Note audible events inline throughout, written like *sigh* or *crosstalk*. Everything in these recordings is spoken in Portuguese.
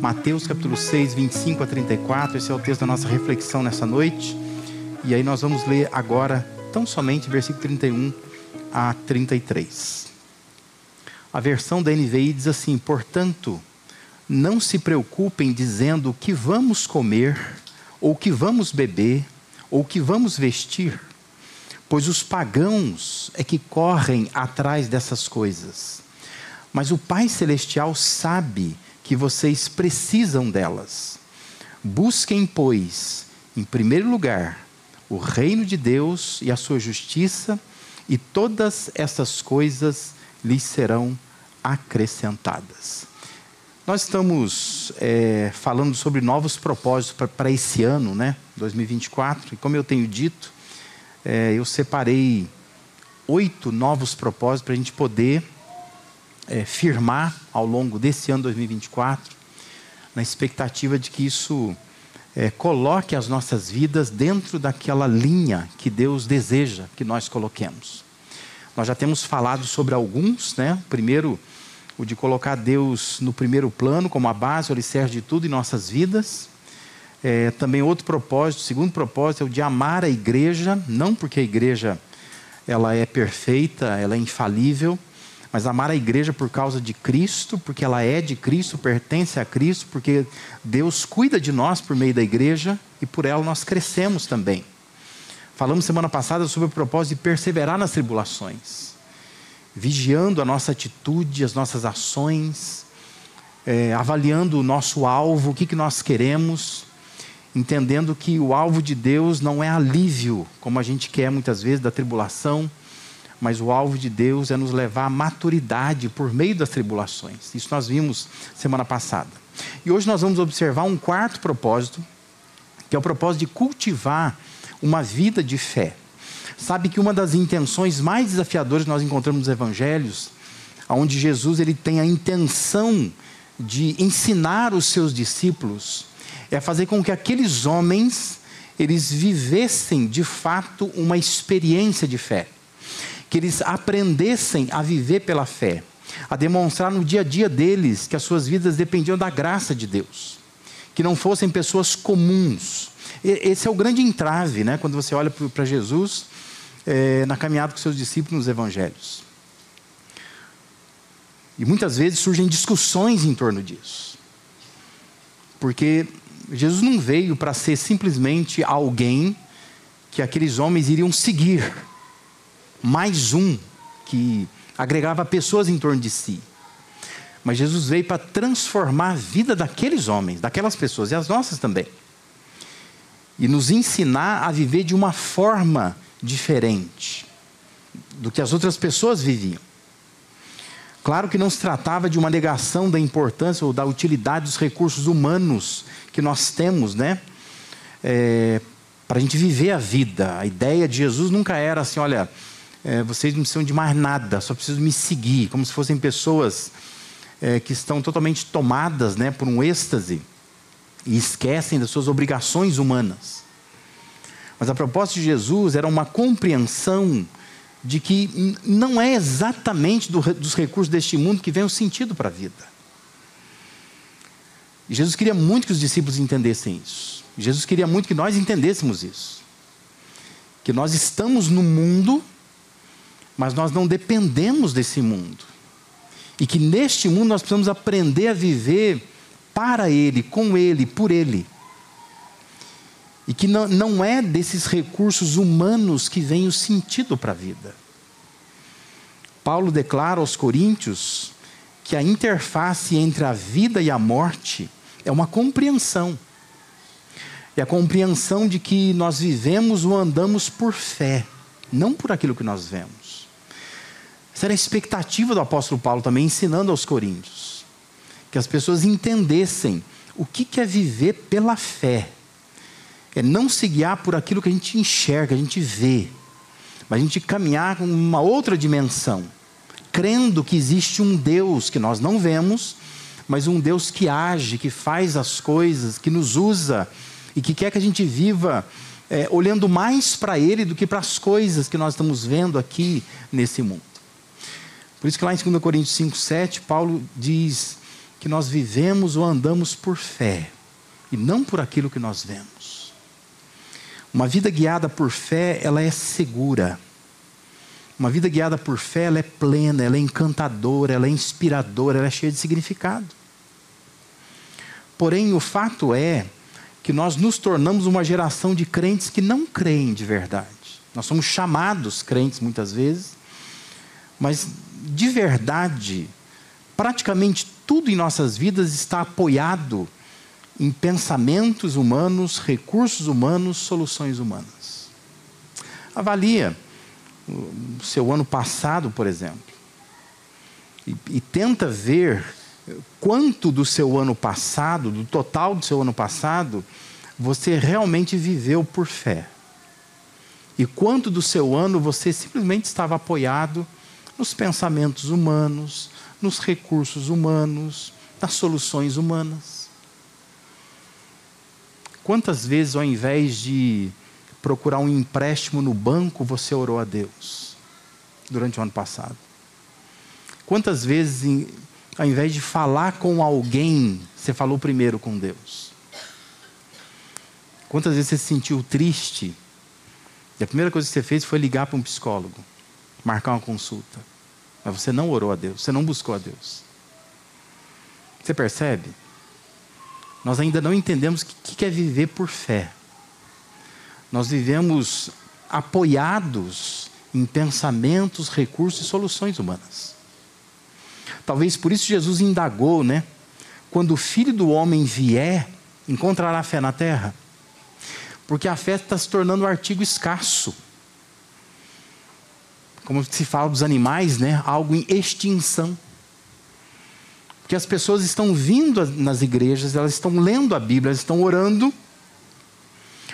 Mateus capítulo 6, 25 a 34. Esse é o texto da nossa reflexão nessa noite. E aí nós vamos ler agora, tão somente, versículo 31 a 33. A versão da NVI diz assim: Portanto, não se preocupem dizendo o que vamos comer, ou o que vamos beber, ou o que vamos vestir, pois os pagãos é que correm atrás dessas coisas. Mas o Pai Celestial sabe que vocês precisam delas. Busquem, pois, em primeiro lugar, o reino de Deus e a sua justiça, e todas essas coisas lhes serão acrescentadas. Nós estamos é, falando sobre novos propósitos para esse ano, né, 2024, e como eu tenho dito, é, eu separei oito novos propósitos para a gente poder é, firmar ao longo desse ano 2024, na expectativa de que isso é, coloque as nossas vidas dentro daquela linha que Deus deseja que nós coloquemos. Nós já temos falado sobre alguns, né? Primeiro, o de colocar Deus no primeiro plano, como a base, o alicerce de tudo em nossas vidas. É, também outro propósito, segundo propósito, é o de amar a igreja, não porque a igreja ela é perfeita, ela é infalível, mas amar a igreja por causa de Cristo, porque ela é de Cristo, pertence a Cristo, porque Deus cuida de nós por meio da igreja e por ela nós crescemos também. Falamos semana passada sobre o propósito de perseverar nas tribulações, vigiando a nossa atitude, as nossas ações, é, avaliando o nosso alvo, o que, que nós queremos, entendendo que o alvo de Deus não é alívio, como a gente quer muitas vezes, da tribulação mas o alvo de Deus é nos levar à maturidade por meio das tribulações. Isso nós vimos semana passada. E hoje nós vamos observar um quarto propósito, que é o propósito de cultivar uma vida de fé. Sabe que uma das intenções mais desafiadoras que nós encontramos nos evangelhos, onde Jesus ele tem a intenção de ensinar os seus discípulos, é fazer com que aqueles homens eles vivessem de fato uma experiência de fé que eles aprendessem a viver pela fé, a demonstrar no dia a dia deles que as suas vidas dependiam da graça de Deus, que não fossem pessoas comuns. Esse é o grande entrave, né? Quando você olha para Jesus é, na caminhada com seus discípulos nos Evangelhos. E muitas vezes surgem discussões em torno disso, porque Jesus não veio para ser simplesmente alguém que aqueles homens iriam seguir mais um que agregava pessoas em torno de si. Mas Jesus veio para transformar a vida daqueles homens, daquelas pessoas e as nossas também. E nos ensinar a viver de uma forma diferente do que as outras pessoas viviam. Claro que não se tratava de uma negação da importância ou da utilidade dos recursos humanos que nós temos, né? É, para a gente viver a vida. A ideia de Jesus nunca era assim, olha, é, vocês não precisam de mais nada, só precisam me seguir, como se fossem pessoas é, que estão totalmente tomadas né, por um êxtase e esquecem das suas obrigações humanas. Mas a proposta de Jesus era uma compreensão de que não é exatamente do, dos recursos deste mundo que vem o sentido para a vida. E Jesus queria muito que os discípulos entendessem isso. Jesus queria muito que nós entendêssemos isso. Que nós estamos no mundo mas nós não dependemos desse mundo. E que neste mundo nós precisamos aprender a viver para Ele, com Ele, por Ele. E que não, não é desses recursos humanos que vem o sentido para a vida. Paulo declara aos Coríntios que a interface entre a vida e a morte é uma compreensão. É a compreensão de que nós vivemos ou andamos por fé, não por aquilo que nós vemos. Essa era a expectativa do apóstolo Paulo também, ensinando aos coríntios. Que as pessoas entendessem o que é viver pela fé. É não se guiar por aquilo que a gente enxerga, a gente vê. Mas a gente caminhar com uma outra dimensão. Crendo que existe um Deus que nós não vemos, mas um Deus que age, que faz as coisas, que nos usa e que quer que a gente viva é, olhando mais para Ele do que para as coisas que nós estamos vendo aqui nesse mundo. Por isso que lá em 2 Coríntios 5, 7, Paulo diz que nós vivemos ou andamos por fé e não por aquilo que nós vemos. Uma vida guiada por fé, ela é segura. Uma vida guiada por fé, ela é plena, ela é encantadora, ela é inspiradora, ela é cheia de significado. Porém, o fato é que nós nos tornamos uma geração de crentes que não creem de verdade. Nós somos chamados crentes muitas vezes, mas de verdade, praticamente tudo em nossas vidas está apoiado em pensamentos humanos, recursos humanos, soluções humanas. Avalia o seu ano passado, por exemplo, e, e tenta ver quanto do seu ano passado, do total do seu ano passado, você realmente viveu por fé. E quanto do seu ano você simplesmente estava apoiado nos pensamentos humanos, nos recursos humanos, nas soluções humanas. Quantas vezes, ao invés de procurar um empréstimo no banco, você orou a Deus durante o ano passado? Quantas vezes, ao invés de falar com alguém, você falou primeiro com Deus? Quantas vezes você se sentiu triste e a primeira coisa que você fez foi ligar para um psicólogo, marcar uma consulta? Mas você não orou a Deus, você não buscou a Deus. Você percebe? Nós ainda não entendemos o que é viver por fé. Nós vivemos apoiados em pensamentos, recursos e soluções humanas. Talvez por isso Jesus indagou, né? Quando o filho do homem vier, encontrará fé na terra? Porque a fé está se tornando um artigo escasso. Como se fala dos animais, né? Algo em extinção. Porque as pessoas estão vindo nas igrejas, elas estão lendo a Bíblia, elas estão orando.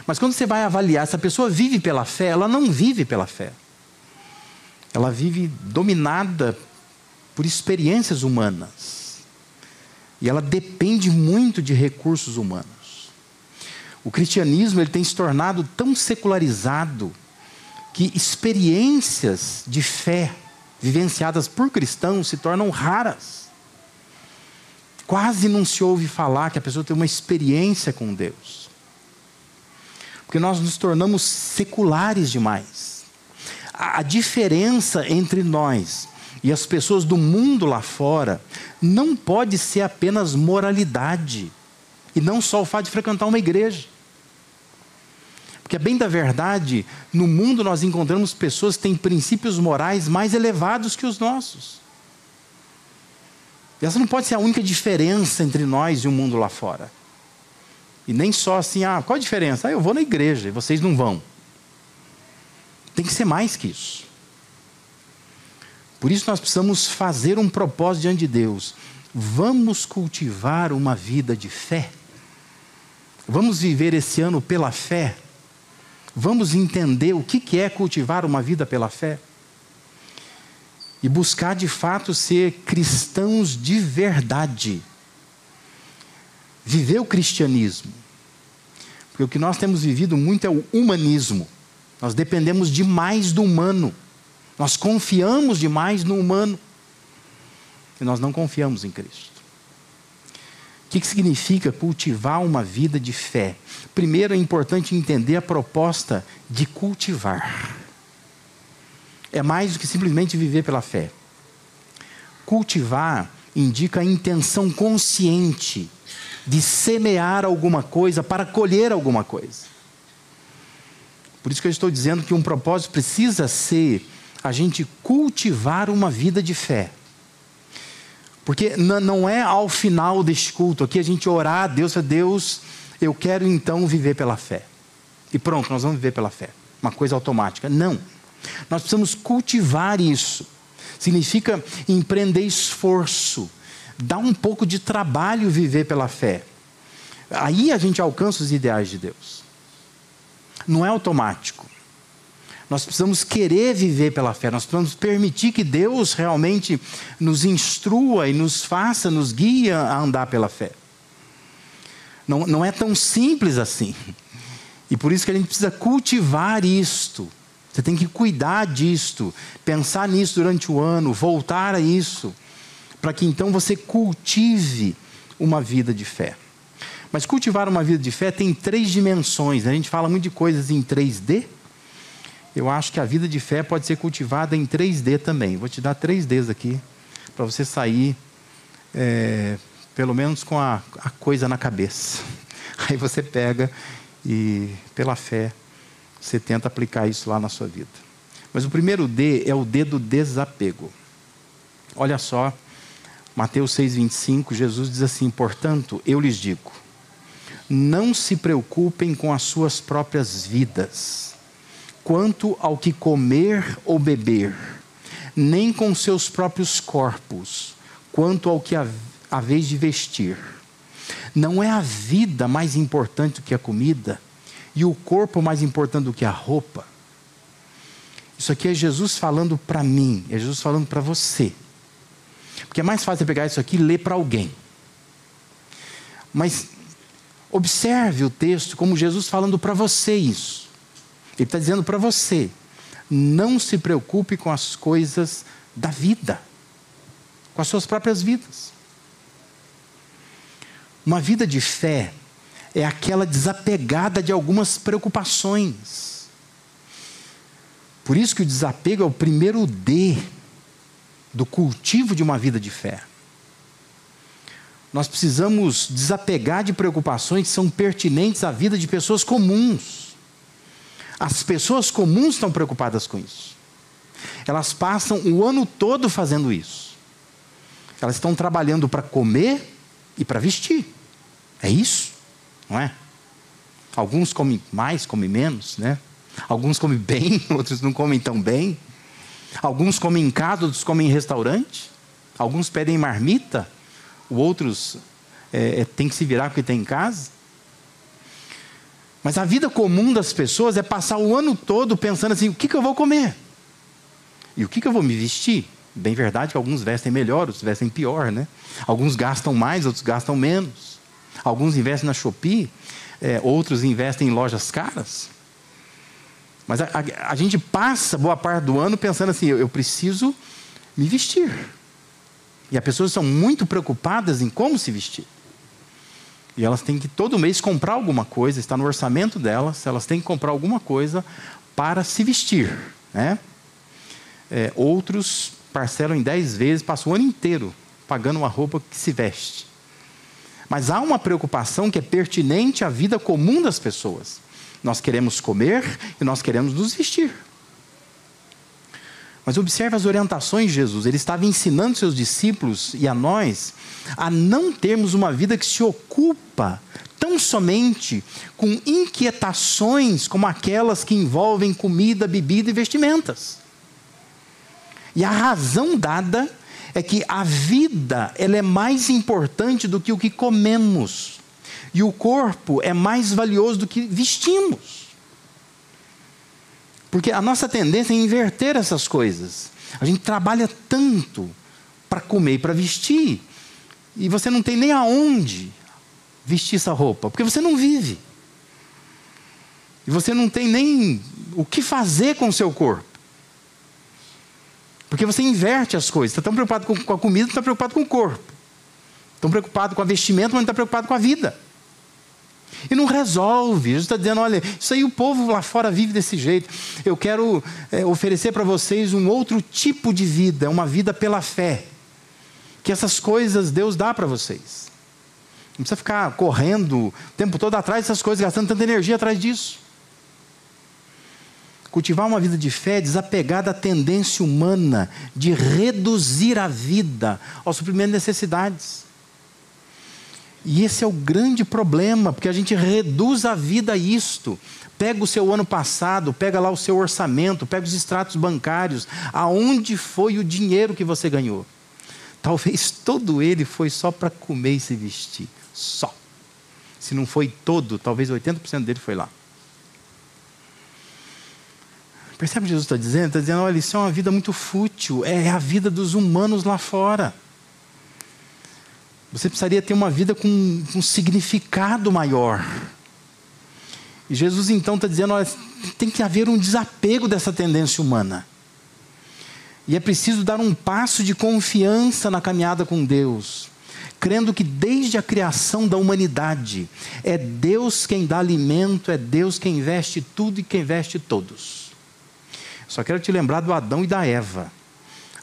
Mas quando você vai avaliar se a pessoa vive pela fé, ela não vive pela fé. Ela vive dominada por experiências humanas. E ela depende muito de recursos humanos. O cristianismo ele tem se tornado tão secularizado que experiências de fé vivenciadas por cristãos se tornam raras. Quase não se ouve falar que a pessoa tem uma experiência com Deus. Porque nós nos tornamos seculares demais. A, a diferença entre nós e as pessoas do mundo lá fora não pode ser apenas moralidade e não só o fato de frequentar uma igreja. Porque, bem da verdade, no mundo nós encontramos pessoas que têm princípios morais mais elevados que os nossos. E essa não pode ser a única diferença entre nós e o mundo lá fora. E nem só assim, ah, qual a diferença? Ah, eu vou na igreja e vocês não vão. Tem que ser mais que isso. Por isso nós precisamos fazer um propósito diante de Deus. Vamos cultivar uma vida de fé. Vamos viver esse ano pela fé. Vamos entender o que é cultivar uma vida pela fé. E buscar de fato ser cristãos de verdade. Viver o cristianismo. Porque o que nós temos vivido muito é o humanismo. Nós dependemos demais do humano. Nós confiamos demais no humano e nós não confiamos em Cristo. O que, que significa cultivar uma vida de fé? Primeiro é importante entender a proposta de cultivar. É mais do que simplesmente viver pela fé. Cultivar indica a intenção consciente de semear alguma coisa para colher alguma coisa. Por isso que eu estou dizendo que um propósito precisa ser a gente cultivar uma vida de fé. Porque não é ao final deste culto aqui a gente orar a Deus, a Deus, eu quero então viver pela fé. E pronto, nós vamos viver pela fé. Uma coisa automática. Não. Nós precisamos cultivar isso. Significa empreender esforço. Dá um pouco de trabalho viver pela fé. Aí a gente alcança os ideais de Deus. Não é automático. Nós precisamos querer viver pela fé, nós precisamos permitir que Deus realmente nos instrua e nos faça, nos guie a andar pela fé. Não, não é tão simples assim. E por isso que a gente precisa cultivar isto. Você tem que cuidar disto, pensar nisso durante o ano, voltar a isso, para que então você cultive uma vida de fé. Mas cultivar uma vida de fé tem três dimensões. Né? A gente fala muito de coisas em 3D. Eu acho que a vida de fé pode ser cultivada em 3D também. Vou te dar 3Ds aqui, para você sair, é, pelo menos com a, a coisa na cabeça. *laughs* Aí você pega e, pela fé, você tenta aplicar isso lá na sua vida. Mas o primeiro D é o D do desapego. Olha só, Mateus 6,25, Jesus diz assim: Portanto, eu lhes digo, não se preocupem com as suas próprias vidas, quanto ao que comer ou beber, nem com seus próprios corpos, quanto ao que a vez de vestir. Não é a vida mais importante do que a comida, e o corpo mais importante do que a roupa. Isso aqui é Jesus falando para mim, é Jesus falando para você. Porque é mais fácil pegar isso aqui e ler para alguém. Mas observe o texto como Jesus falando para você isso. Ele está dizendo para você: não se preocupe com as coisas da vida, com as suas próprias vidas. Uma vida de fé é aquela desapegada de algumas preocupações. Por isso que o desapego é o primeiro D do cultivo de uma vida de fé. Nós precisamos desapegar de preocupações que são pertinentes à vida de pessoas comuns. As pessoas comuns estão preocupadas com isso. Elas passam o ano todo fazendo isso. Elas estão trabalhando para comer e para vestir. É isso, não é? Alguns comem mais, comem menos, né? Alguns comem bem, *laughs* outros não comem tão bem. Alguns comem em casa, outros comem em restaurante. Alguns pedem marmita, outros é, é, têm que se virar porque tem em casa. Mas a vida comum das pessoas é passar o ano todo pensando assim: o que, que eu vou comer? E o que, que eu vou me vestir? Bem verdade que alguns vestem melhor, outros vestem pior, né? Alguns gastam mais, outros gastam menos. Alguns investem na Shopee, é, outros investem em lojas caras. Mas a, a, a, gente passa boa parte do ano pensando assim: eu, eu preciso me vestir. E as pessoas são muito preocupadas em como se vestir. E elas têm que todo mês comprar alguma coisa, está no orçamento delas, elas têm que comprar alguma coisa para se vestir. Né? É, outros parcelam em 10 vezes, passam o ano inteiro pagando uma roupa que se veste. Mas há uma preocupação que é pertinente à vida comum das pessoas. Nós queremos comer e nós queremos nos vestir. Mas observe as orientações de Jesus. Ele estava ensinando seus discípulos e a nós a não termos uma vida que se ocupa tão somente com inquietações como aquelas que envolvem comida, bebida e vestimentas. E a razão dada é que a vida ela é mais importante do que o que comemos. E o corpo é mais valioso do que vestimos. Porque a nossa tendência é inverter essas coisas. A gente trabalha tanto para comer e para vestir, e você não tem nem aonde vestir essa roupa, porque você não vive. E você não tem nem o que fazer com o seu corpo. Porque você inverte as coisas. Está tão preocupado com, a comida, não está preocupado com o corpo. Tão preocupado com a vestimenta, mas não está preocupado com a vida. E não resolve. Jesus está dizendo: olha, isso aí o povo lá fora vive desse jeito. Eu quero é, oferecer para vocês um outro tipo de vida, uma vida pela fé. Que essas coisas Deus dá para vocês. Não precisa ficar correndo o tempo todo atrás dessas coisas, gastando tanta energia atrás disso. Cultivar uma vida de fé desapegada à tendência humana de reduzir a vida ao suprimento de necessidades. E esse é o grande problema, porque a gente reduz a vida a isto. Pega o seu ano passado, pega lá o seu orçamento, pega os extratos bancários, aonde foi o dinheiro que você ganhou? Talvez todo ele foi só para comer e se vestir, só. Se não foi todo, talvez 80% dele foi lá. Percebe o que Jesus está dizendo? Está dizendo, olha, isso é uma vida muito fútil, é a vida dos humanos lá fora. Você precisaria ter uma vida com um significado maior. E Jesus então está dizendo: olha, tem que haver um desapego dessa tendência humana. E é preciso dar um passo de confiança na caminhada com Deus, crendo que desde a criação da humanidade é Deus quem dá alimento, é Deus quem veste tudo e quem veste todos. Só quero te lembrar do Adão e da Eva.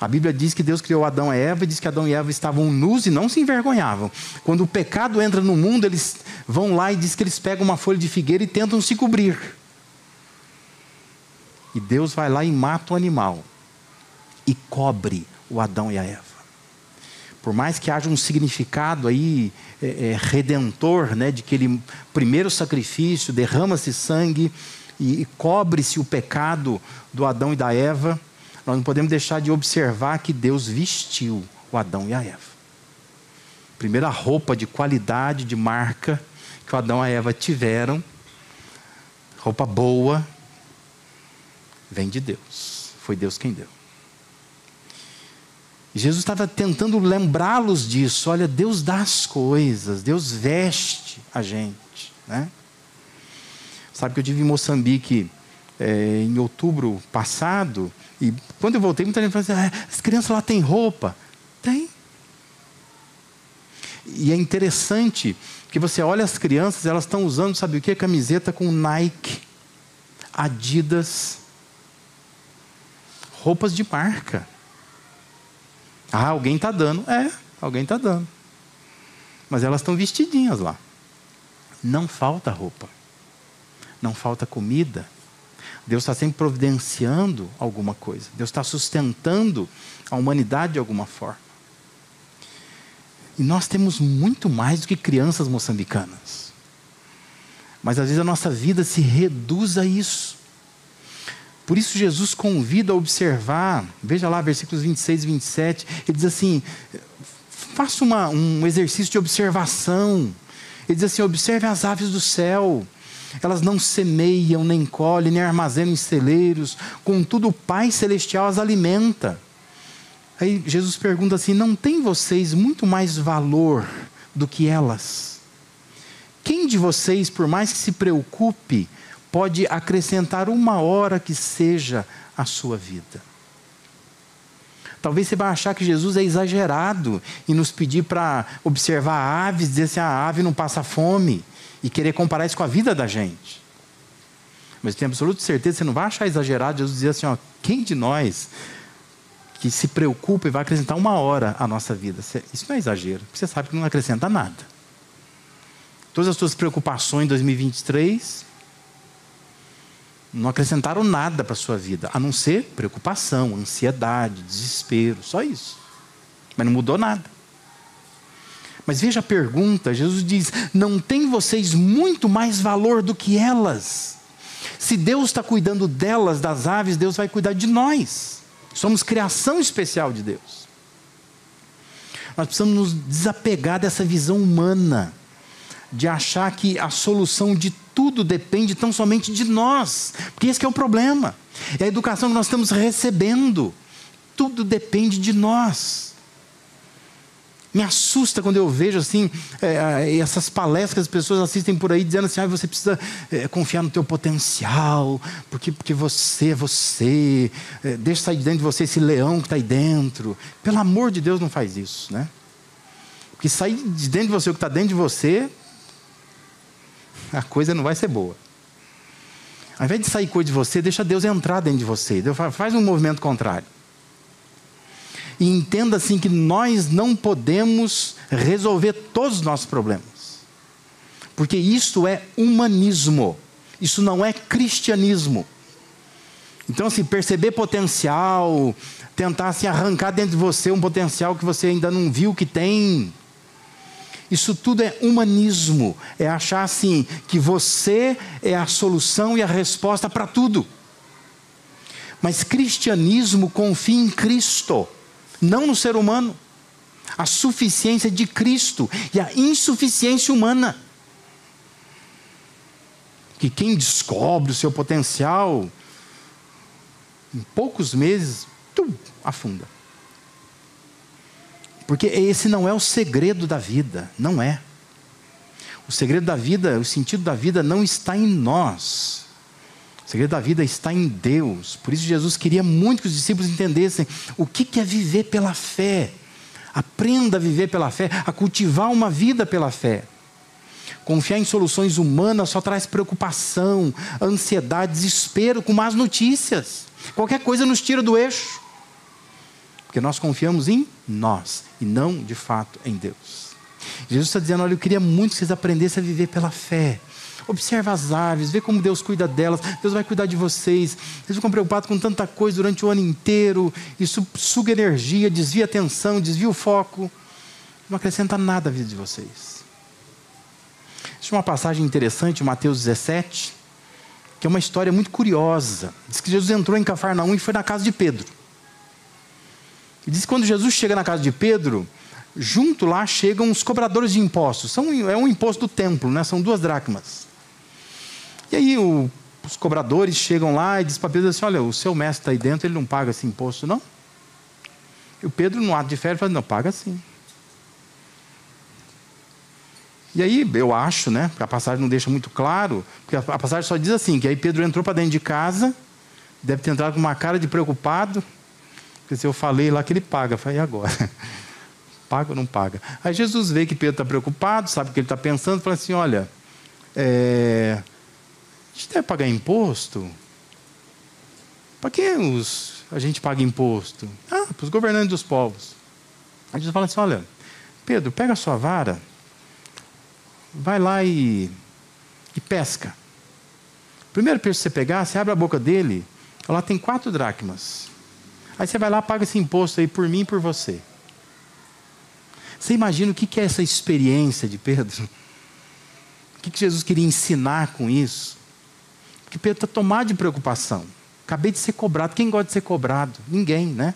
A Bíblia diz que Deus criou Adão e Eva e diz que Adão e Eva estavam nus e não se envergonhavam. Quando o pecado entra no mundo, eles vão lá e diz que eles pegam uma folha de figueira e tentam se cobrir. E Deus vai lá e mata o animal e cobre o Adão e a Eva. Por mais que haja um significado aí é, é, redentor, né, de que ele primeiro sacrifício derrama-se sangue e, e cobre-se o pecado do Adão e da Eva, nós não podemos deixar de observar que Deus vestiu o Adão e a Eva. Primeira roupa de qualidade, de marca que o Adão e a Eva tiveram, roupa boa, vem de Deus. Foi Deus quem deu. Jesus estava tentando lembrá-los disso. Olha, Deus dá as coisas, Deus veste a gente. Né? Sabe que eu estive em Moçambique é, em outubro passado, e quando eu voltei, muita gente falou assim: ah, as crianças lá têm roupa. Tem. E é interessante que você olha as crianças, elas estão usando, sabe o que? Camiseta com Nike, Adidas, roupas de marca. Ah, alguém está dando. É, alguém está dando. Mas elas estão vestidinhas lá. Não falta roupa. Não falta comida. Deus está sempre providenciando alguma coisa. Deus está sustentando a humanidade de alguma forma. E nós temos muito mais do que crianças moçambicanas. Mas às vezes a nossa vida se reduz a isso. Por isso, Jesus convida a observar, veja lá, versículos 26 e 27, ele diz assim: faça uma, um exercício de observação. Ele diz assim: observe as aves do céu, elas não semeiam, nem colhem, nem armazenam em celeiros, contudo o Pai Celestial as alimenta. Aí Jesus pergunta assim: não tem vocês muito mais valor do que elas? Quem de vocês, por mais que se preocupe, pode acrescentar uma hora que seja a sua vida. Talvez você vá achar que Jesus é exagerado e nos pedir para observar aves, dizer assim: ah, a ave não passa fome, e querer comparar isso com a vida da gente. Mas tenho absoluta certeza que você não vai achar exagerado Jesus dizer assim: ó, quem de nós que se preocupa e vai acrescentar uma hora à nossa vida? Isso não é exagero, você sabe que não acrescenta nada. Todas as suas preocupações em 2023 não acrescentaram nada para a sua vida, a não ser preocupação, ansiedade, desespero, só isso. Mas não mudou nada. Mas veja a pergunta: Jesus diz: Não tem vocês muito mais valor do que elas? Se Deus está cuidando delas, das aves, Deus vai cuidar de nós. Somos criação especial de Deus. Nós precisamos nos desapegar dessa visão humana, de achar que a solução de tudo depende tão somente de nós, porque esse é o problema. É a educação que nós estamos recebendo. Tudo depende de nós. Me assusta quando eu vejo assim é, essas palestras que as pessoas assistem por aí dizendo assim, ah, você precisa é, confiar no teu potencial, porque, porque você é você, é, deixa sair de dentro de você esse leão que está aí dentro. Pelo amor de Deus, não faz isso, né? Porque sair de dentro de você o que está dentro de você a coisa não vai ser boa. Ao invés de sair coisa de você, deixa Deus entrar dentro de você. Faz um movimento contrário. E entenda assim que nós não podemos resolver todos os nossos problemas. Porque isso é humanismo. Isso não é cristianismo. Então, assim, perceber potencial, tentar assim, arrancar dentro de você um potencial que você ainda não viu que tem, isso tudo é humanismo, é achar assim que você é a solução e a resposta para tudo. Mas cristianismo confia em Cristo, não no ser humano. A suficiência de Cristo e a insuficiência humana. Que quem descobre o seu potencial, em poucos meses, tum, afunda. Porque esse não é o segredo da vida, não é. O segredo da vida, o sentido da vida não está em nós. Segredo da vida está em Deus. Por isso, Jesus queria muito que os discípulos entendessem o que é viver pela fé. Aprenda a viver pela fé, a cultivar uma vida pela fé. Confiar em soluções humanas só traz preocupação, ansiedade, desespero com más notícias. Qualquer coisa nos tira do eixo. Porque nós confiamos em nós e não, de fato, em Deus. Jesus está dizendo: Olha, eu queria muito que vocês aprendessem a viver pela fé. Observa as aves, vê como Deus cuida delas, Deus vai cuidar de vocês. Vocês ficam preocupados com tanta coisa durante o ano inteiro, isso suga energia, desvia atenção, desvia o foco. Não acrescenta nada à vida de vocês. Existe uma passagem interessante, Mateus 17, que é uma história muito curiosa. Diz que Jesus entrou em Cafarnaum e foi na casa de Pedro. E diz que quando Jesus chega na casa de Pedro, junto lá chegam os cobradores de impostos. São, é um imposto do templo, né? são duas dracmas. E aí o, os cobradores chegam lá e dizem para Pedro assim: Olha, o seu mestre está aí dentro, ele não paga esse imposto, não? E o Pedro, no ato de fé, fala: Não, paga sim. E aí, eu acho, né? A passagem não deixa muito claro, porque a passagem só diz assim: que aí Pedro entrou para dentro de casa, deve ter entrado com uma cara de preocupado, porque se eu falei lá que ele paga, eu falei, e agora? *laughs* paga ou não paga? Aí Jesus vê que Pedro está preocupado, sabe o que ele está pensando, fala assim: olha, é, a gente deve pagar imposto? Para quem os, a gente paga imposto? Ah, para os governantes dos povos. Aí Jesus fala assim: olha, Pedro, pega a sua vara vai lá e, e pesca. Primeiro peixe que você pegar, você abre a boca dele, lá tem quatro dracmas. Aí você vai lá paga esse imposto aí por mim e por você. Você imagina o que é essa experiência de Pedro? O que Jesus queria ensinar com isso? Porque Pedro está tomado de preocupação. Acabei de ser cobrado. Quem gosta de ser cobrado? Ninguém, né?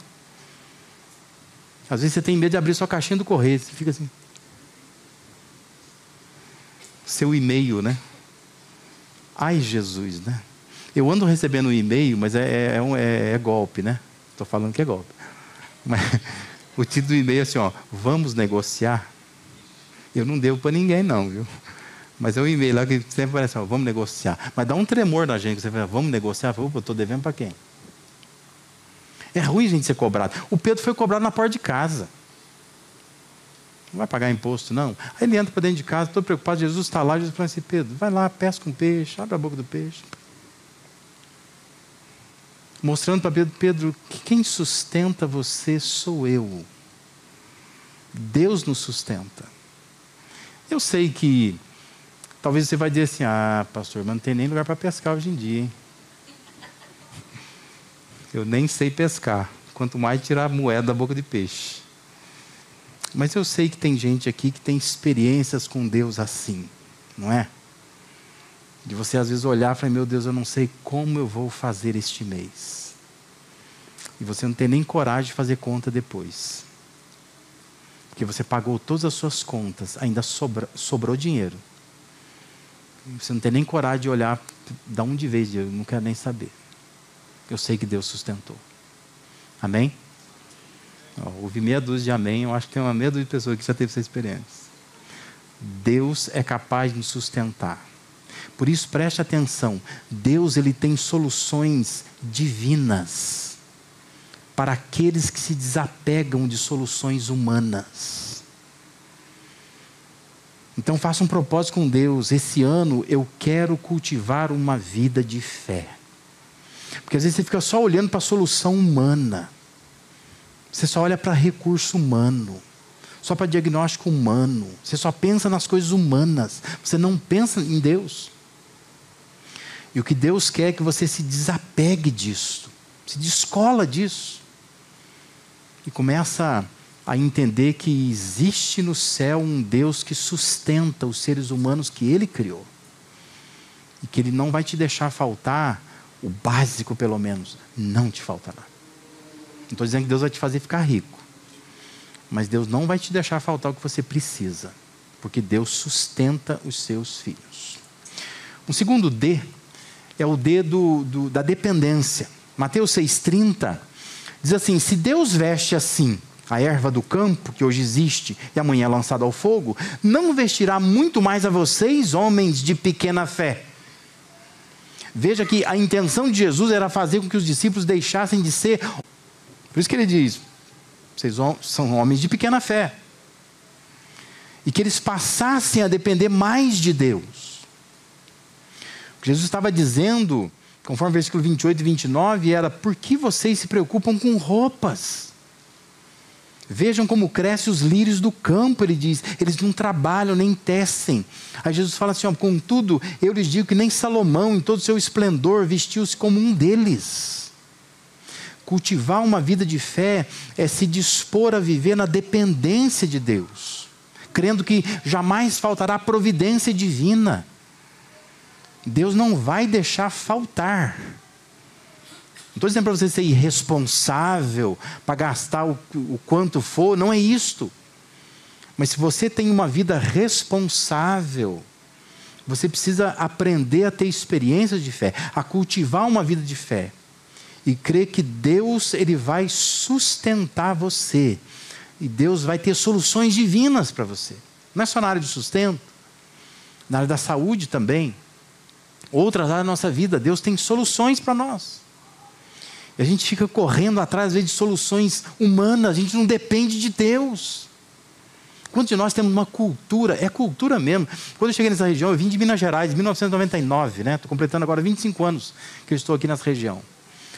Às vezes você tem medo de abrir sua caixinha do correio. Você fica assim seu e-mail, né? Ai, Jesus, né? Eu ando recebendo um e-mail, mas é, é, é, é golpe, né? Estou falando que é golpe. Mas, *laughs* o título do e-mail é assim, ó, vamos negociar? Eu não devo para ninguém, não, viu? Mas é um e-mail lá que sempre parece, ó, vamos negociar. Mas dá um tremor na gente, você fala, vamos negociar? Eu estou devendo para quem? É ruim a gente ser cobrado. O Pedro foi cobrado na porta de casa. Não vai pagar imposto, não. Aí ele entra para dentro de casa, estou preocupado, Jesus está lá, Jesus fala assim, Pedro, vai lá, pesca um peixe, abre a boca do peixe. Mostrando para Pedro, Pedro, que quem sustenta você sou eu. Deus nos sustenta. Eu sei que talvez você vai dizer assim, ah, pastor, mas não tem nem lugar para pescar hoje em dia, hein? Eu nem sei pescar, quanto mais tirar moeda da boca de peixe. Mas eu sei que tem gente aqui que tem experiências com Deus assim, não é? De você às vezes olhar e falar: Meu Deus, eu não sei como eu vou fazer este mês. E você não tem nem coragem de fazer conta depois. Porque você pagou todas as suas contas, ainda sobra, sobrou dinheiro. Você não tem nem coragem de olhar da onde veio, eu não quero nem saber. Eu sei que Deus sustentou. Amém? ouvi meia dúzia de amém, eu acho que tem uma meia dúzia de pessoas que já teve essa experiência. Deus é capaz de nos sustentar. Por isso preste atenção, Deus ele tem soluções divinas para aqueles que se desapegam de soluções humanas. Então faça um propósito com Deus. Esse ano eu quero cultivar uma vida de fé. Porque às vezes você fica só olhando para a solução humana. Você só olha para recurso humano, só para diagnóstico humano. Você só pensa nas coisas humanas. Você não pensa em Deus. E o que Deus quer é que você se desapegue disso, se descola disso. E começa a entender que existe no céu um Deus que sustenta os seres humanos que Ele criou. E que Ele não vai te deixar faltar o básico, pelo menos. Não te faltará. Não estou dizendo que Deus vai te fazer ficar rico. Mas Deus não vai te deixar faltar o que você precisa. Porque Deus sustenta os seus filhos. Um segundo D é o D do, do, da dependência. Mateus 6,30 diz assim: Se Deus veste assim a erva do campo, que hoje existe e amanhã é lançada ao fogo, não vestirá muito mais a vocês, homens de pequena fé. Veja que a intenção de Jesus era fazer com que os discípulos deixassem de ser. Por isso que ele diz: vocês são homens de pequena fé. E que eles passassem a depender mais de Deus. O que Jesus estava dizendo, conforme o versículo 28 e 29, era: por que vocês se preocupam com roupas? Vejam como crescem os lírios do campo, ele diz. Eles não trabalham nem tecem. Aí Jesus fala assim: ó, contudo, eu lhes digo que nem Salomão, em todo o seu esplendor, vestiu-se como um deles. Cultivar uma vida de fé é se dispor a viver na dependência de Deus, crendo que jamais faltará providência divina. Deus não vai deixar faltar. Estou dizendo para você ser irresponsável para gastar o, o quanto for, não é isto. Mas se você tem uma vida responsável, você precisa aprender a ter experiências de fé, a cultivar uma vida de fé e crer que Deus ele vai sustentar você e Deus vai ter soluções divinas para você. Não é só na área de sustento, na área da saúde também, outras áreas da nossa vida. Deus tem soluções para nós. A gente fica correndo atrás, de soluções humanas, a gente não depende de Deus. Quantos de nós temos uma cultura, é cultura mesmo. Quando eu cheguei nessa região, eu vim de Minas Gerais, 1999, né? Estou completando agora 25 anos que eu estou aqui nessa região.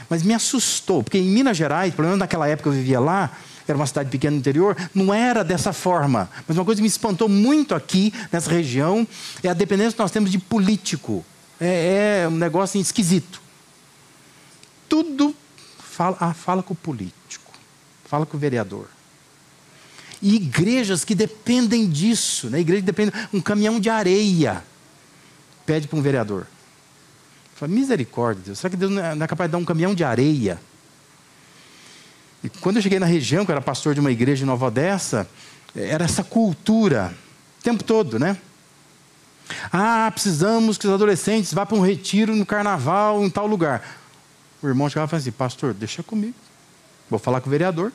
Mas me assustou, porque em Minas Gerais, pelo menos naquela época eu vivia lá, era uma cidade pequena no interior, não era dessa forma. Mas uma coisa que me espantou muito aqui, nessa região, é a dependência que nós temos de político. É, é um negócio esquisito. Tudo Fala, ah, fala com o político, fala com o vereador. E igrejas que dependem disso, né? igreja que depende um caminhão de areia, pede para um vereador. Fala, misericórdia, Deus, será que Deus não é capaz de dar um caminhão de areia? E quando eu cheguei na região, que eu era pastor de uma igreja em Nova Odessa, era essa cultura, o tempo todo, né? Ah, precisamos que os adolescentes vá para um retiro no carnaval em tal lugar. O irmão chegava e falava assim: Pastor, deixa comigo. Vou falar com o vereador.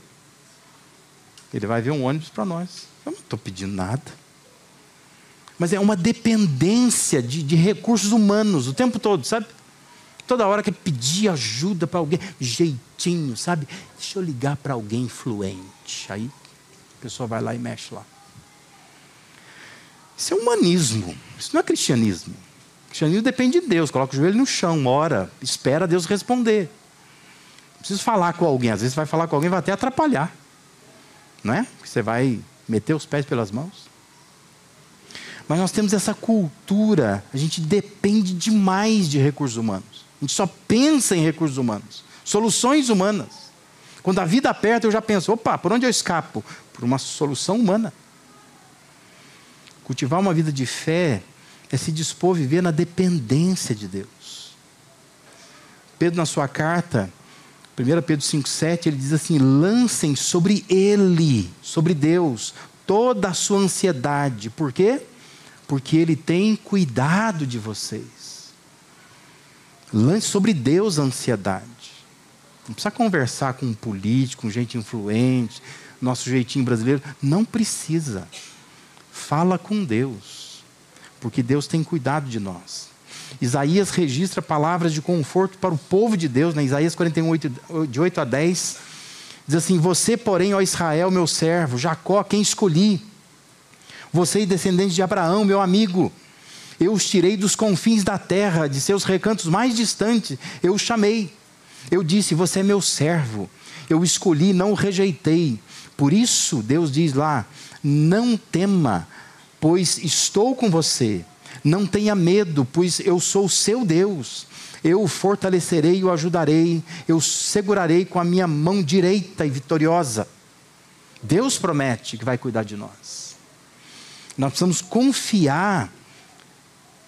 Ele vai ver um ônibus para nós. Eu não estou pedindo nada. Mas é uma dependência de, de, recursos humanos o tempo todo, sabe? Toda hora que pedir ajuda para alguém, jeitinho, sabe? Deixa eu ligar para alguém influente. Aí a pessoa vai lá e mexe lá. Isso é humanismo, isso não é cristianismo cristianismo depende de Deus. Coloca o joelho no chão, ora, espera Deus responder. Preciso falar com alguém. Às vezes você vai falar com alguém vai até atrapalhar. Não é? Você vai meter os pés pelas mãos. Mas nós temos essa cultura, a gente depende demais de recursos humanos. A gente só pensa em recursos humanos, soluções humanas. Quando a vida aperta, eu já penso: opa, por onde eu escapo? Por uma solução humana. Cultivar uma vida de fé é se dispor a viver na dependência de Deus. Pedro, na sua carta, 1 Pedro 5,7, ele diz assim: lancem sobre Ele, sobre Deus, toda a sua ansiedade. Por quê? Porque Ele tem cuidado de vocês. Lance sobre Deus a ansiedade. Não precisa conversar com um político, com gente influente, nosso jeitinho brasileiro. Não precisa. Fala com Deus porque Deus tem cuidado de nós. Isaías registra palavras de conforto para o povo de Deus, né? Isaías 41, de 8 a 10. Diz assim: Você, porém, ó Israel, meu servo, Jacó, quem escolhi, você e descendentes de Abraão, meu amigo, eu os tirei dos confins da terra, de seus recantos mais distantes, eu os chamei. Eu disse: Você é meu servo, eu escolhi, não o rejeitei. Por isso, Deus diz lá: Não tema, pois estou com você. Não tenha medo, pois eu sou o seu Deus. Eu o fortalecerei e o ajudarei, eu segurarei com a minha mão direita e vitoriosa. Deus promete que vai cuidar de nós. Nós precisamos confiar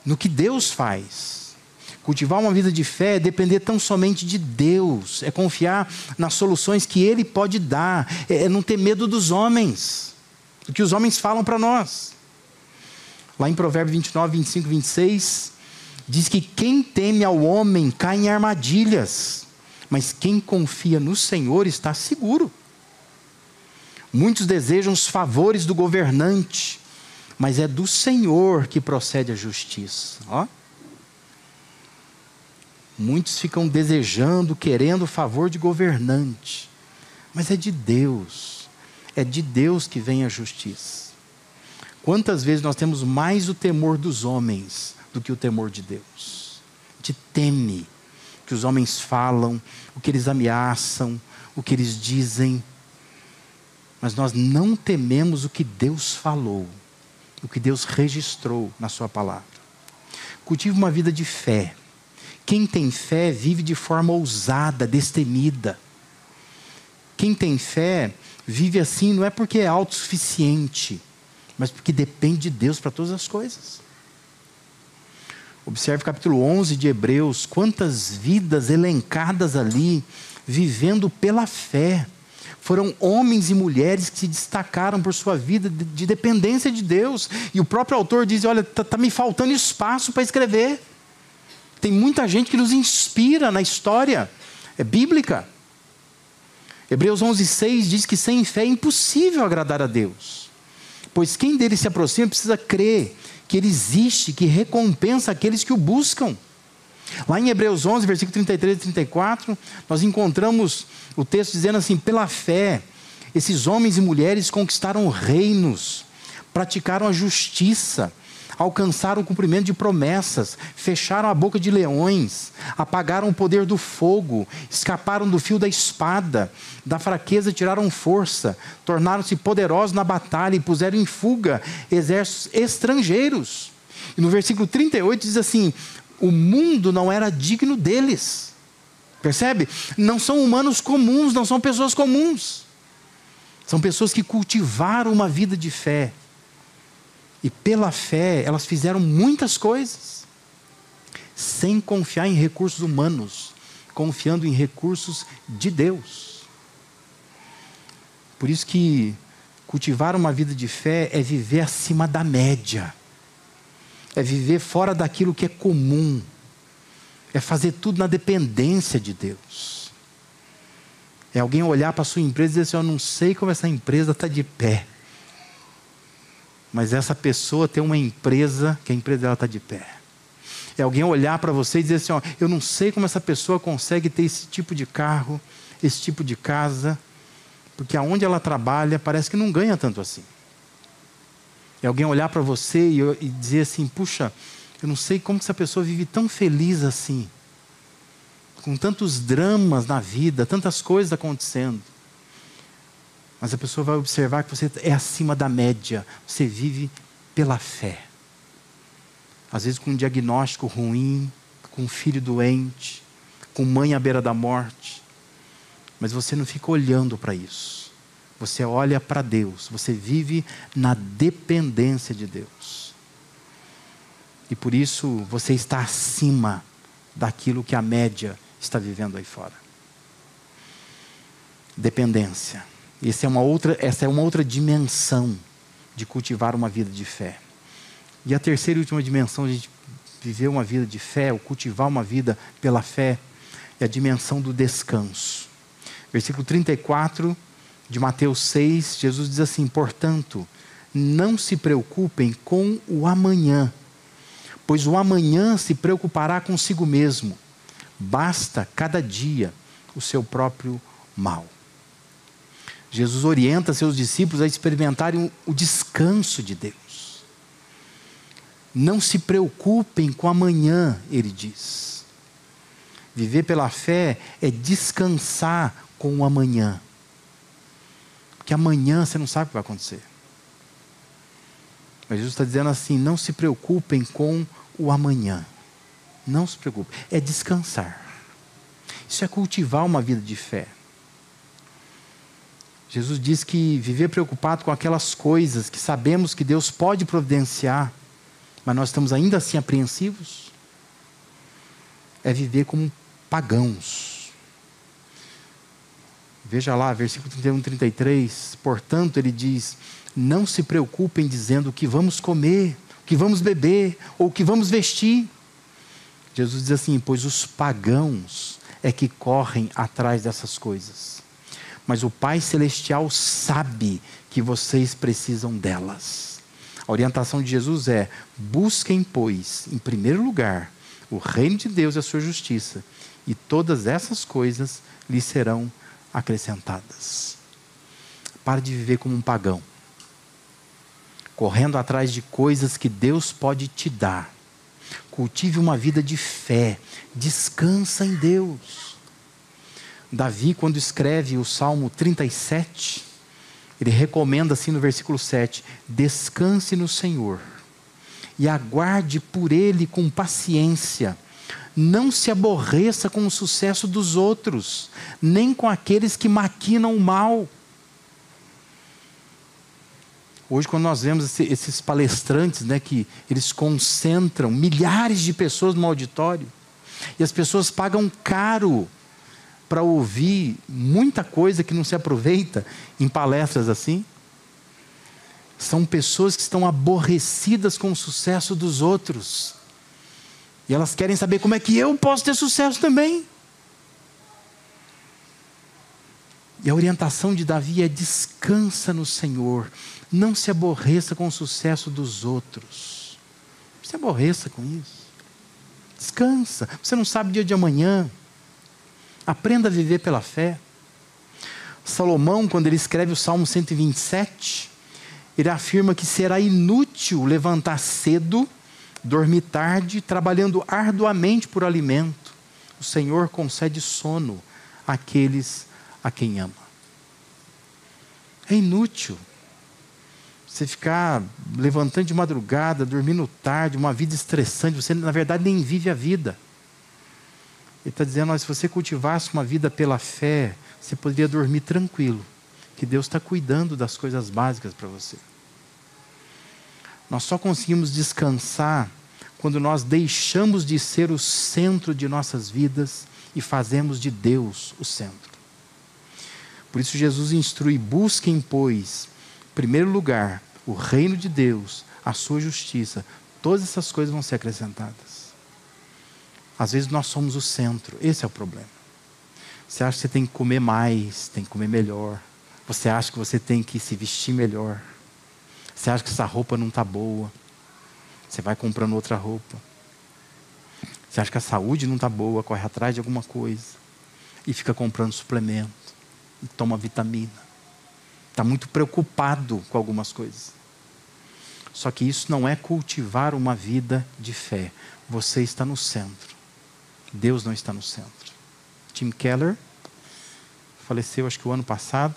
no que Deus faz. Cultivar uma vida de fé é depender tão somente de Deus, é confiar nas soluções que Ele pode dar, é não ter medo dos homens, do que os homens falam para nós. Lá em Provérbios 29, 25, 26, diz que quem teme ao homem cai em armadilhas, mas quem confia no Senhor está seguro. Muitos desejam os favores do governante, mas é do Senhor que procede a justiça. Ó. Muitos ficam desejando, querendo o favor de governante. Mas é de Deus. É de Deus que vem a justiça. Quantas vezes nós temos mais o temor dos homens do que o temor de Deus? De teme que os homens falam, o que eles ameaçam, o que eles dizem. Mas nós não tememos o que Deus falou, o que Deus registrou na Sua palavra. Cultive uma vida de fé quem tem fé vive de forma ousada, destemida. Quem tem fé vive assim não é porque é autossuficiente, mas porque depende de Deus para todas as coisas. Observe o capítulo 11 de Hebreus, quantas vidas elencadas ali, vivendo pela fé. Foram homens e mulheres que se destacaram por sua vida de dependência de Deus. E o próprio autor diz: Olha, está tá me faltando espaço para escrever. Tem muita gente que nos inspira na história é bíblica. Hebreus 11:6 diz que sem fé é impossível agradar a Deus. Pois quem dele se aproxima precisa crer que ele existe, que recompensa aqueles que o buscam. Lá em Hebreus 11, versículo 33 e 34, nós encontramos o texto dizendo assim: pela fé, esses homens e mulheres conquistaram reinos, praticaram a justiça, alcançaram o cumprimento de promessas, fecharam a boca de leões, apagaram o poder do fogo, escaparam do fio da espada, da fraqueza tiraram força, tornaram-se poderosos na batalha e puseram em fuga exércitos estrangeiros. E no versículo 38 diz assim: o mundo não era digno deles. Percebe? Não são humanos comuns, não são pessoas comuns. São pessoas que cultivaram uma vida de fé e pela fé, elas fizeram muitas coisas, sem confiar em recursos humanos, confiando em recursos de Deus. Por isso que cultivar uma vida de fé é viver acima da média, é viver fora daquilo que é comum, é fazer tudo na dependência de Deus. É alguém olhar para a sua empresa e dizer assim: Eu não sei como essa empresa está de pé mas essa pessoa tem uma empresa que a empresa dela está de pé. É alguém olhar para você e dizer assim: ó, eu não sei como essa pessoa consegue ter esse tipo de carro, esse tipo de casa, porque aonde ela trabalha parece que não ganha tanto assim. É alguém olhar para você e, e, dizer assim: puxa, eu não sei como essa pessoa vive tão feliz assim, com tantos dramas na vida, tantas coisas acontecendo. Mas a pessoa vai observar que você é acima da média. Você vive pela fé. Às vezes com um diagnóstico ruim, com um filho doente, com mãe à beira da morte. Mas você não fica olhando para isso. Você olha para Deus. Você vive na dependência de Deus. E por isso você está acima daquilo que a média está vivendo aí fora. Dependência. Essa é uma outra, essa é uma outra dimensão de cultivar uma vida de fé. E a terceira e última dimensão de viver uma vida de fé, ou cultivar uma vida pela fé, é a dimensão do descanso. Versículo 34 de Mateus 6, Jesus diz assim: Portanto, não se preocupem com o amanhã, pois o amanhã se preocupará consigo mesmo. Basta cada dia o seu próprio mal. Jesus orienta seus discípulos a experimentarem o descanso de Deus. Não se preocupem com amanhã, ele diz. Viver pela fé é descansar com o amanhã. Porque amanhã você não sabe o que vai acontecer. Mas Jesus está dizendo assim: não se preocupem com o amanhã. Não se preocupem. É descansar. Isso é cultivar uma vida de fé. Jesus diz que viver preocupado com aquelas coisas que sabemos que Deus pode providenciar, mas nós estamos ainda assim apreensivos, é viver como pagãos. Veja lá, versículo 31, 33. Portanto, ele diz: Não se preocupem dizendo o que vamos comer, o que vamos beber ou o que vamos vestir. Jesus diz assim: Pois os pagãos é que correm atrás dessas coisas mas o Pai Celestial sabe que vocês precisam delas. A orientação de Jesus é: busquem, pois, em primeiro lugar, o reino de Deus e a sua justiça, e todas essas coisas lhe serão acrescentadas. Pare de viver como um pagão, correndo atrás de coisas que Deus pode te dar. Cultive uma vida de fé, descansa em Deus. Davi, quando escreve o Salmo 37, ele recomenda assim no versículo 7: descanse no Senhor e aguarde por Ele com paciência. Não se aborreça com o sucesso dos outros, nem com aqueles que maquinam o mal. Hoje, quando nós vemos esses palestrantes, né, que eles concentram milhares de pessoas no auditório, e as pessoas pagam caro para ouvir muita coisa que não se aproveita em palestras assim. São pessoas que estão aborrecidas com o sucesso dos outros. E elas querem saber como é que eu posso ter sucesso também. E a orientação de Davi é: descansa no Senhor, não se aborreça com o sucesso dos outros. Não se aborreça com isso. Descansa. Você não sabe o dia de amanhã. Aprenda a viver pela fé. Salomão, quando ele escreve o Salmo 127, ele afirma que será inútil levantar cedo, dormir tarde, trabalhando arduamente por alimento. O Senhor concede sono àqueles a quem ama. É inútil você ficar levantando de madrugada, dormindo tarde, uma vida estressante, você na verdade nem vive a vida. Ele está dizendo: se você cultivasse uma vida pela fé, você poderia dormir tranquilo, que Deus está cuidando das coisas básicas para você. Nós só conseguimos descansar quando nós deixamos de ser o centro de nossas vidas e fazemos de Deus o centro. Por isso, Jesus instrui: busquem, pois, em primeiro lugar, o reino de Deus, a sua justiça. Todas essas coisas vão ser acrescentadas. Às vezes nós somos o centro, esse é o problema. Você acha que você tem que comer mais, tem que comer melhor. Você acha que você tem que se vestir melhor. Você acha que essa roupa não está boa. Você vai comprando outra roupa. Você acha que a saúde não está boa, corre atrás de alguma coisa. E fica comprando suplemento. E toma vitamina. Está muito preocupado com algumas coisas. Só que isso não é cultivar uma vida de fé. Você está no centro. Deus não está no centro. Tim Keller faleceu, acho que o ano passado.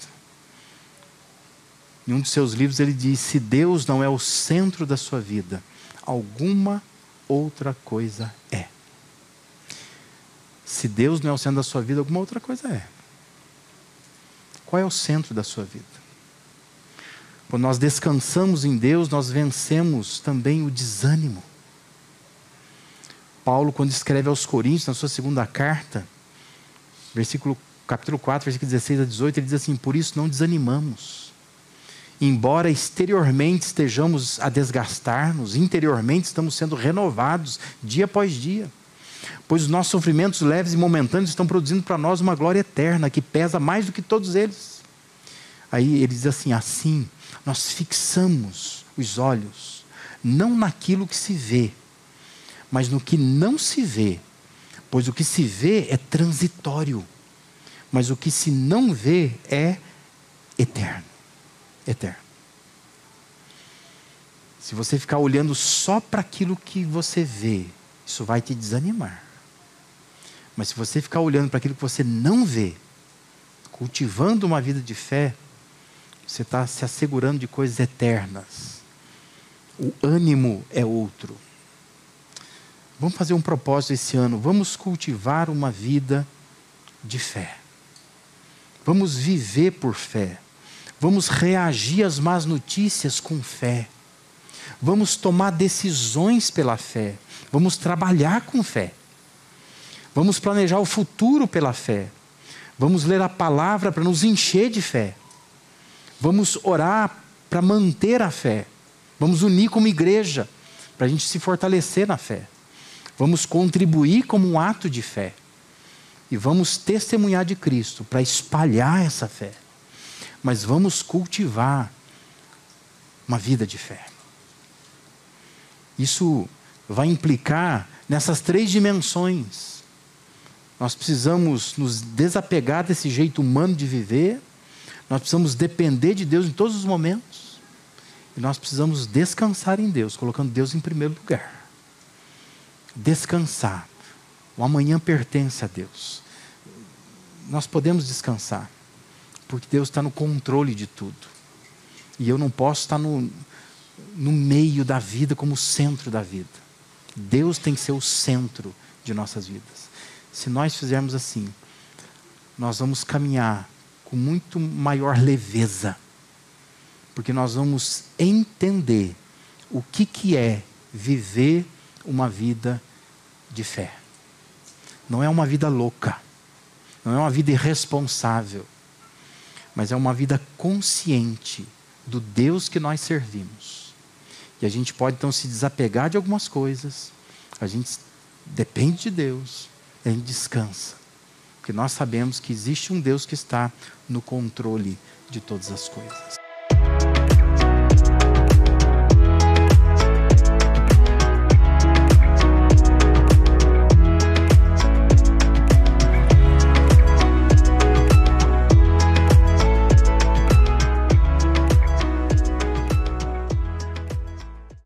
Em um dos seus livros ele diz: se Deus não é o centro da sua vida, alguma outra coisa é. Se Deus não é o centro da sua vida, alguma outra coisa é. Qual é o centro da sua vida? Quando nós descansamos em Deus, nós vencemos também o desânimo. Paulo, quando escreve aos Coríntios, na sua segunda carta, versículo, capítulo 4, versículo 16 a 18, ele diz assim: Por isso não desanimamos embora exteriormente estejamos a desgastar-nos, interiormente estamos sendo renovados dia após dia. Pois os nossos sofrimentos leves e momentâneos estão produzindo para nós uma glória eterna que pesa mais do que todos eles. Aí ele diz assim: assim, nós fixamos os olhos, não naquilo que se vê, mas no que não se vê, pois o que se vê é transitório, mas o que se não vê é eterno eterno. Se você ficar olhando só para aquilo que você vê, isso vai te desanimar. Mas se você ficar olhando para aquilo que você não vê, cultivando uma vida de fé, você está se assegurando de coisas eternas. O ânimo é outro. Vamos fazer um propósito esse ano. Vamos cultivar uma vida de fé. Vamos viver por fé. Vamos reagir às más notícias com fé. Vamos tomar decisões pela fé. Vamos trabalhar com fé. Vamos planejar o futuro pela fé. Vamos ler a palavra para nos encher de fé. Vamos orar para manter a fé. Vamos unir como igreja para a gente se fortalecer na fé. Vamos contribuir como um ato de fé. E vamos testemunhar de Cristo para espalhar essa fé mas vamos cultivar uma vida de fé. Isso vai implicar nessas três dimensões: Nós precisamos nos desapegar desse jeito humano de viver. Nós precisamos depender de Deus em todos os momentos. E nós precisamos descansar em Deus, colocando Deus em primeiro lugar. Descansar. O amanhã pertence a Deus. Nós podemos descansar, porque Deus está no controle de tudo. E eu não posso estar no, no meio da vida como centro da vida. Deus tem que ser o centro de nossas vidas. Se nós fizermos assim, nós vamos caminhar com muito maior leveza, porque nós vamos entender o que, que é viver uma vida de fé. Não é uma vida louca, não é uma vida irresponsável, mas é uma vida consciente do Deus que nós servimos. E a gente pode então se desapegar de algumas coisas, a gente depende de Deus, a gente descansa. Porque nós sabemos que existe um Deus que está no controle de todas as coisas.